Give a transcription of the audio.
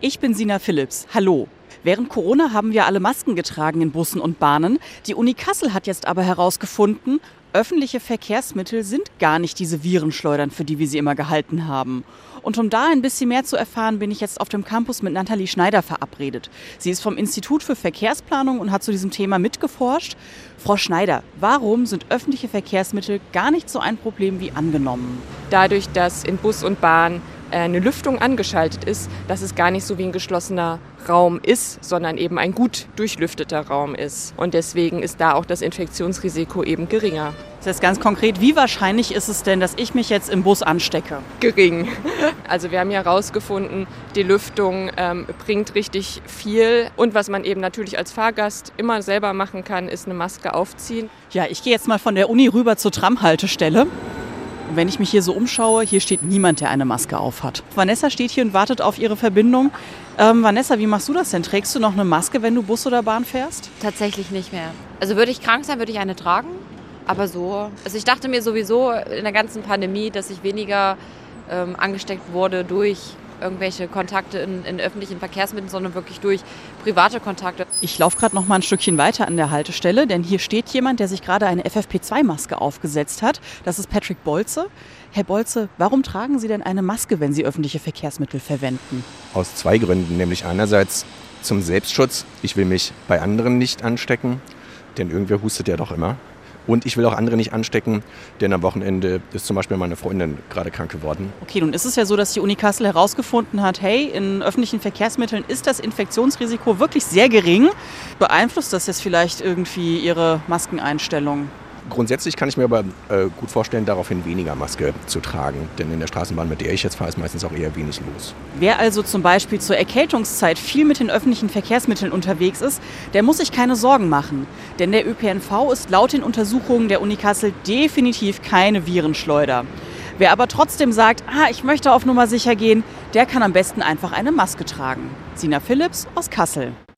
Ich bin Sina Phillips. Hallo. Während Corona haben wir alle Masken getragen in Bussen und Bahnen. Die Uni Kassel hat jetzt aber herausgefunden, öffentliche Verkehrsmittel sind gar nicht diese Virenschleudern, für die wir sie immer gehalten haben. Und um da ein bisschen mehr zu erfahren, bin ich jetzt auf dem Campus mit Nathalie Schneider verabredet. Sie ist vom Institut für Verkehrsplanung und hat zu diesem Thema mitgeforscht. Frau Schneider, warum sind öffentliche Verkehrsmittel gar nicht so ein Problem wie angenommen? Dadurch, dass in Bus und Bahn eine Lüftung angeschaltet ist, dass es gar nicht so wie ein geschlossener Raum ist, sondern eben ein gut durchlüfteter Raum ist. Und deswegen ist da auch das Infektionsrisiko eben geringer. Das heißt ganz konkret, wie wahrscheinlich ist es denn, dass ich mich jetzt im Bus anstecke? Gering. Also wir haben ja herausgefunden, die Lüftung ähm, bringt richtig viel. Und was man eben natürlich als Fahrgast immer selber machen kann, ist eine Maske aufziehen. Ja, ich gehe jetzt mal von der Uni rüber zur Tramhaltestelle. Und wenn ich mich hier so umschaue, hier steht niemand, der eine Maske aufhat. Vanessa steht hier und wartet auf ihre Verbindung. Ähm, Vanessa, wie machst du das denn? Trägst du noch eine Maske, wenn du Bus oder Bahn fährst? Tatsächlich nicht mehr. Also würde ich krank sein, würde ich eine tragen. Aber so, also ich dachte mir sowieso in der ganzen Pandemie, dass ich weniger ähm, angesteckt wurde durch irgendwelche Kontakte in, in, öffentlichen Verkehrsmitteln, sondern wirklich durch private Kontakte. Ich laufe gerade noch mal ein Stückchen weiter an der Haltestelle, denn hier steht jemand, der sich gerade eine FFP2-Maske aufgesetzt hat. Das ist Patrick Bolze. Herr Bolze, warum tragen Sie denn eine Maske, wenn Sie öffentliche Verkehrsmittel verwenden? Aus zwei Gründen, nämlich einerseits zum Selbstschutz. Ich will mich bei anderen nicht anstecken, denn irgendwer hustet ja doch immer. Und ich will auch andere nicht anstecken, denn am Wochenende ist zum Beispiel meine Freundin gerade krank geworden. Okay, nun ist es ja so, dass die Uni Kassel herausgefunden hat, hey, in öffentlichen Verkehrsmitteln ist das Infektionsrisiko wirklich sehr gering. Beeinflusst das jetzt vielleicht irgendwie Ihre Maskeneinstellung? Grundsätzlich kann ich mir aber äh, gut vorstellen, daraufhin weniger Maske zu tragen. Denn in der Straßenbahn, mit der ich jetzt fahre, ist meistens auch eher wenig los. Wer also zum Beispiel zur Erkältungszeit viel mit den öffentlichen Verkehrsmitteln unterwegs ist, der muss sich keine Sorgen machen. Denn der ÖPNV ist laut den Untersuchungen der Uni Kassel definitiv keine Virenschleuder. Wer aber trotzdem sagt, ah, ich möchte auf Nummer sicher gehen, der kann am besten einfach eine Maske tragen. Sina Phillips aus Kassel.